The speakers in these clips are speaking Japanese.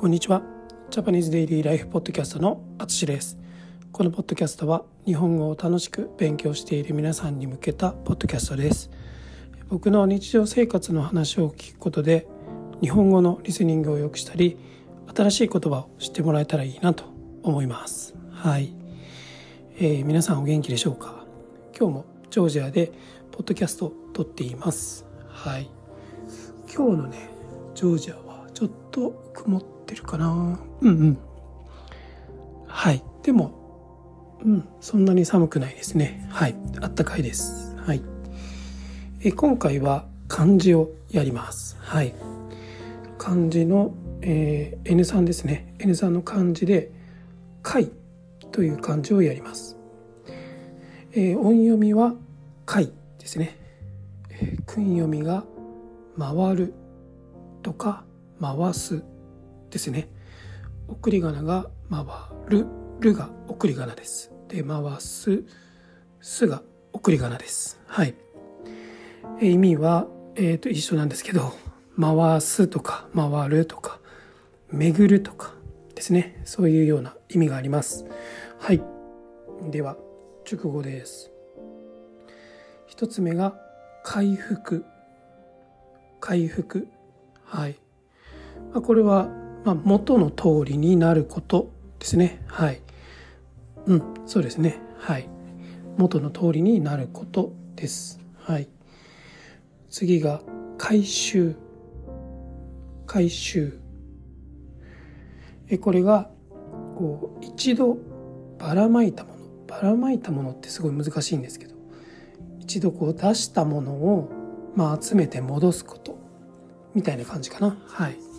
こんにちは。ジャパニーズデイリーライフポッドキャストのあつしです。このポッドキャストは日本語を楽しく勉強している皆さんに向けたポッドキャストです。僕の日常生活の話を聞くことで日本語のリスニングを良くしたり新しい言葉を知ってもらえたらいいなと思います。はい、えー、皆さんお元気でしょうか？今日もジョージアでポッドキャストを撮っています。はい。今日のねジョージアはちょっと曇ってるかな。うんうん。はい。でもうんそんなに寒くないですね。はい。あったかいです。はい。え今回は漢字をやります。はい。漢字の、えー、N3 ですね。N3 の漢字で「貝」という漢字をやります、えー、音読みは「貝」ですね、えー、訓読みが「回る」とか回すですね。送り仮名が回るるが送り仮名です。で回すすが送り仮名です。はい。意味は、えーと、一緒なんですけど回すとか回るとか巡るとかですね。そういうような意味があります。はい。では熟語です。一つ目が回復。回復。はい。まあ、これは、まあ、元の通りになることですね。はい。うん、そうですね。はい。元の通りになることです。はい。次が、回収。回収。え、これが、こう、一度ばらまいたもの。ばらまいたものってすごい難しいんですけど、一度こう出したものを、まあ、集めて戻すこと。みたいな感じかなはい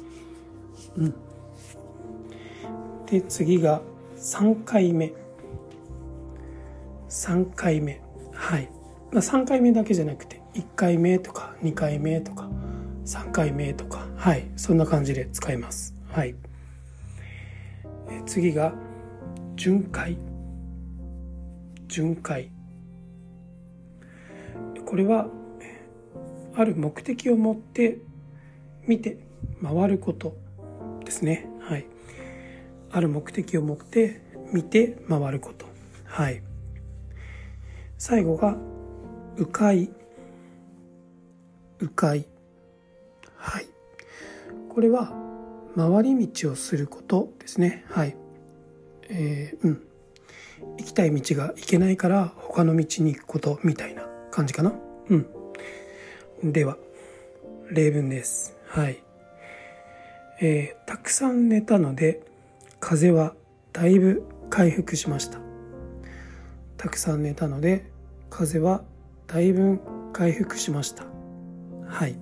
うん。で次が3回目。3回目。はい、まあ、3回目だけじゃなくて1回目とか2回目とか3回目とか。はい。そんな感じで使います。はい。え次が巡回。巡回。これはある目的を持って見て回ること。ですね。はい。ある目的を持って見て回ること。はい。最後が迂回。迂回。はい。これは回り道をすることですね。はい。えー、うん。行きたい道が行けないから他の道に行くことみたいな感じかな。うん。では例文です。はい。えー、たくさん寝たので、風邪はだいぶ回復しました。たくさん寝たので、風邪はだいぶ回復しました。はい。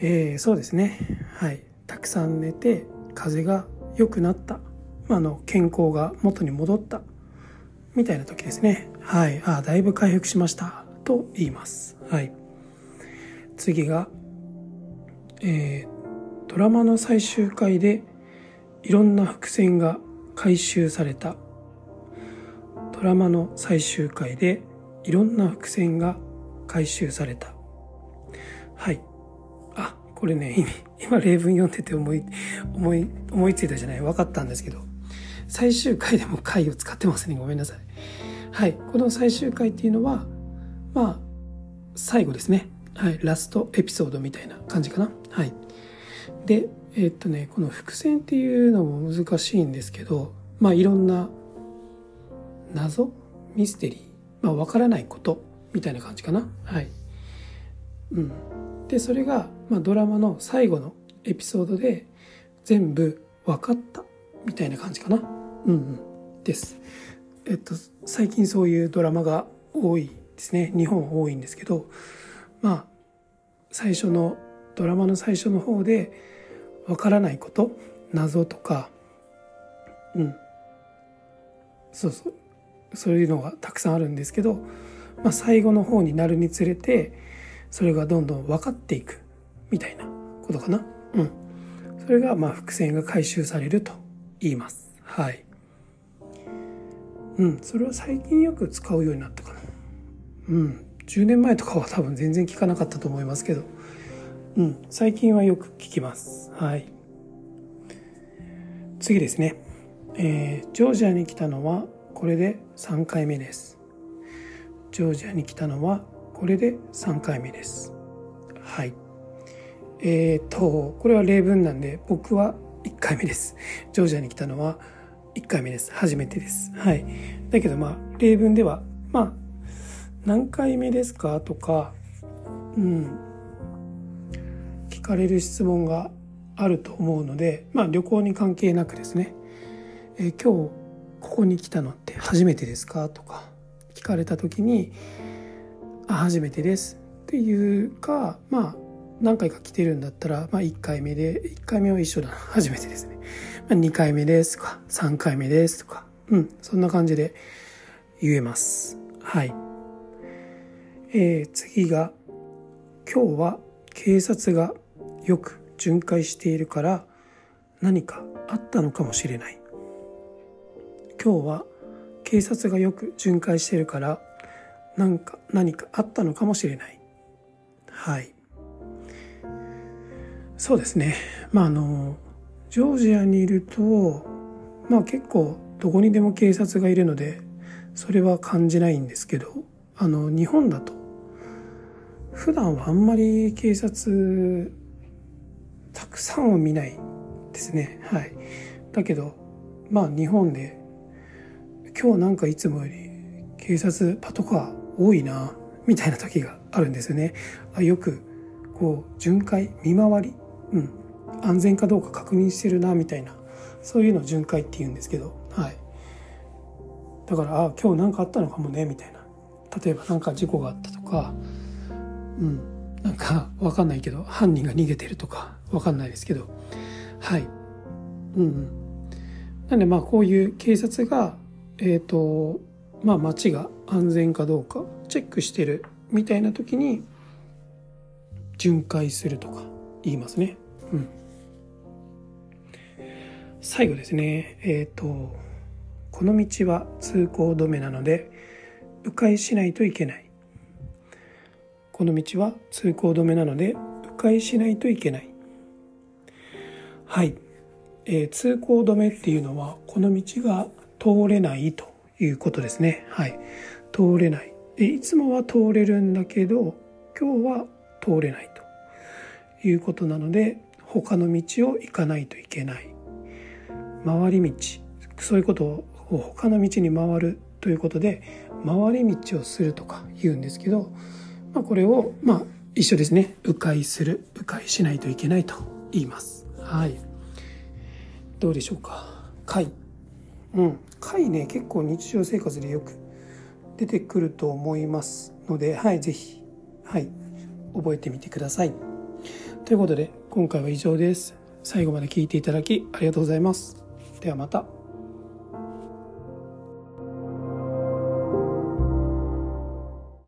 えー、そうですね。はい。たくさん寝て、風邪が良くなった。あの、健康が元に戻った。みたいな時ですね。はい。あ、だいぶ回復しました。と言います。はい。次が、えー、ドラマの最終回でいろんな伏線が回収された。ドラマの最終回でいろんな伏線が回収された。はい。あこれね今例文読んでて思い思い思いついたじゃない？分かったんですけど。最終回でも回を使ってますね。ごめんなさい。はい。この最終回っていうのはまあ最後ですね。はい、ラストエピソードみたいな感じかな。はい。で、え、っとね、この伏線っていうのも難しいんですけど、まあいろんな謎ミステリー、まあわからないことみたいな感じかな。はい。うん。で、それが、まあドラマの最後のエピソードで全部分かったみたいな感じかな。うんうん。です。えっと、最近そういうドラマが多いですね。日本多いんですけど、まあ最初のドラマの最初の方でわからないこと謎とかうん。そうそう。そういうのがたくさんあるんですけど、まあ、最後の方になるにつれてそれがどんどん分かっていくみたいなことかな。うん。それがまあ伏線が回収されると言います。はい。うん。それは最近よく使うようになったかな。うん。10年前とかは多分全然聞かなかったと思いますけど、うん、最近はよく聞きます。はい。次ですね、えー、ジョージアに来たのはこれで3回目です。ジョージアに来たのはこれで3回目です。はい。えーとこれは例文なんで僕は1回目です。ジョージアに来たのは1回目です。初めてです。はい。だけどまあ例文ではまあ何回目ですかとかうん。かれる質問があると思うのでまあ旅行に関係なくですね、えー、今日ここに来たのって初めてですか？とか聞かれた時に「あ初めてです」っていうかまあ何回か来てるんだったら、まあ、1回目で1回目は一緒だな。初めてですね、まあ、2回目ですとか？3回目ですとか。うんそんな感じで言えます。はい。えー、次が今日は警察がよく巡回しているから何かあったのかもしれない。今日は警察がよく巡回しているから何か何かあったのかもしれない。はい。そうですね。まああのジョージアにいるとまあ結構どこにでも警察がいるのでそれは感じないんですけどあの日本だと普段はあんまり警察たくさんは見ないですね。はい。だけどまあ日本で今日なんかいつもより警察パトカー多いなみたいな時があるんですよね。あよくこう巡回見回り、うん、安全かどうか確認してるなみたいな。そういうのを巡回って言うんですけどはい。だからあ今日何かあったのかもねみたいな。例えば何か事故があったとかうん。なんか分かんないけど犯人が逃げてるとか分かんないですけど。はい。うんうん。なんでまあこういう警察がえっ、ー、とまあ街が安全かどうかチェックしてるみたいな時に巡回するとか言いますね。うん。最後ですね。えっ、ー、とこの道は通行止めなので迂回しないといけない。この道は通行止めなので迂回しないといけない。はい、えー、通行止めっていうのはこの道が通れないということですね。はい。通れない。でいつもは通れるんだけど今日は通れないということなので他の道を行かないといけない。回り道。そういうことを他の道に回るということで回り道をするとか言うんですけどまあ、これを、まあ、一緒ですね。迂回する。迂回しないといけないと言います。はい。どうでしょうか？貝。うん。貝ね結構日常生活でよく出てくると思いますのではい是非はい覚えてみてください。ということで今回は以上です。最後まで聞いていただきありがとうございます。ではまた。